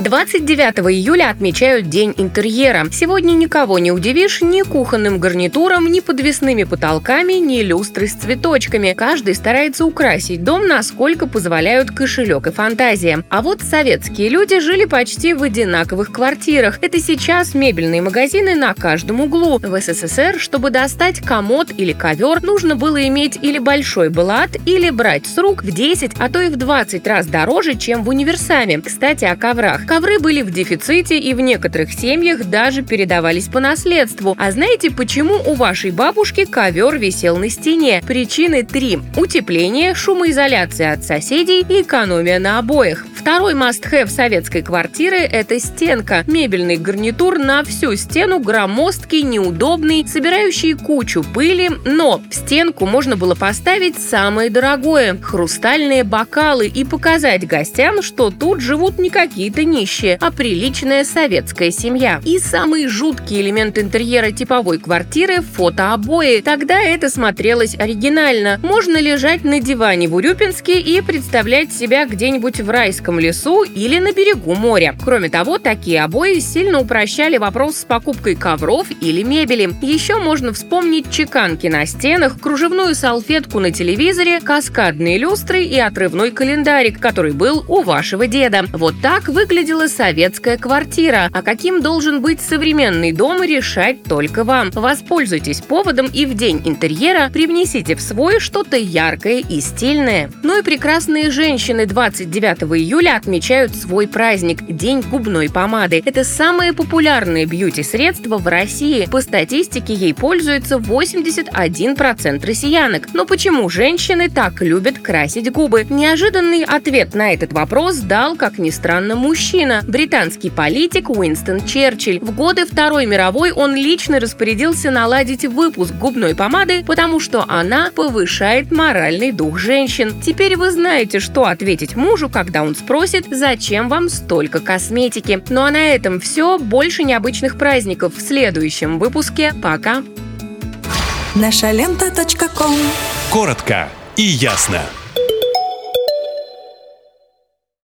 29 июля отмечают День интерьера. Сегодня никого не удивишь ни кухонным гарнитуром, ни подвесными потолками, ни люстрой с цветочками. Каждый старается украсить дом, насколько позволяют кошелек и фантазия. А вот советские люди жили почти в одинаковых квартирах. Это сейчас мебельные магазины на каждом углу. В СССР, чтобы достать комод или ковер, нужно было иметь или большой блат, или брать с рук в 10, а то и в 20 раз дороже, чем в универсаме. Кстати, о коврах. Ковры были в дефиците и в некоторых семьях даже передавались по наследству. А знаете, почему у вашей бабушки ковер висел на стене? Причины три. Утепление, шумоизоляция от соседей и экономия на обоях. Второй must-have советской квартиры – это стенка. Мебельный гарнитур на всю стену громоздкий, неудобный, собирающий кучу пыли, но в стенку можно было поставить самое дорогое – хрустальные бокалы и показать гостям, что тут живут не какие-то нищие, а приличная советская семья. И самый жуткий элемент интерьера типовой квартиры – фотообои. Тогда это смотрелось оригинально. Можно лежать на диване в Урюпинске и представлять себя где-нибудь в райском тропическом лесу или на берегу моря. Кроме того, такие обои сильно упрощали вопрос с покупкой ковров или мебели. Еще можно вспомнить чеканки на стенах, кружевную салфетку на телевизоре, каскадные люстры и отрывной календарик, который был у вашего деда. Вот так выглядела советская квартира. А каким должен быть современный дом, решать только вам. Воспользуйтесь поводом и в день интерьера привнесите в свой что-то яркое и стильное. Ну и прекрасные женщины 29 июля июля отмечают свой праздник – День губной помады. Это самое популярное бьюти-средство в России. По статистике ей пользуется 81% россиянок. Но почему женщины так любят красить губы? Неожиданный ответ на этот вопрос дал, как ни странно, мужчина. Британский политик Уинстон Черчилль. В годы Второй мировой он лично распорядился наладить выпуск губной помады, потому что она повышает моральный дух женщин. Теперь вы знаете, что ответить мужу, когда он спрашивает спросит, зачем вам столько косметики. Ну а на этом все. Больше необычных праздников в следующем выпуске. Пока! Наша лента. Коротко и ясно.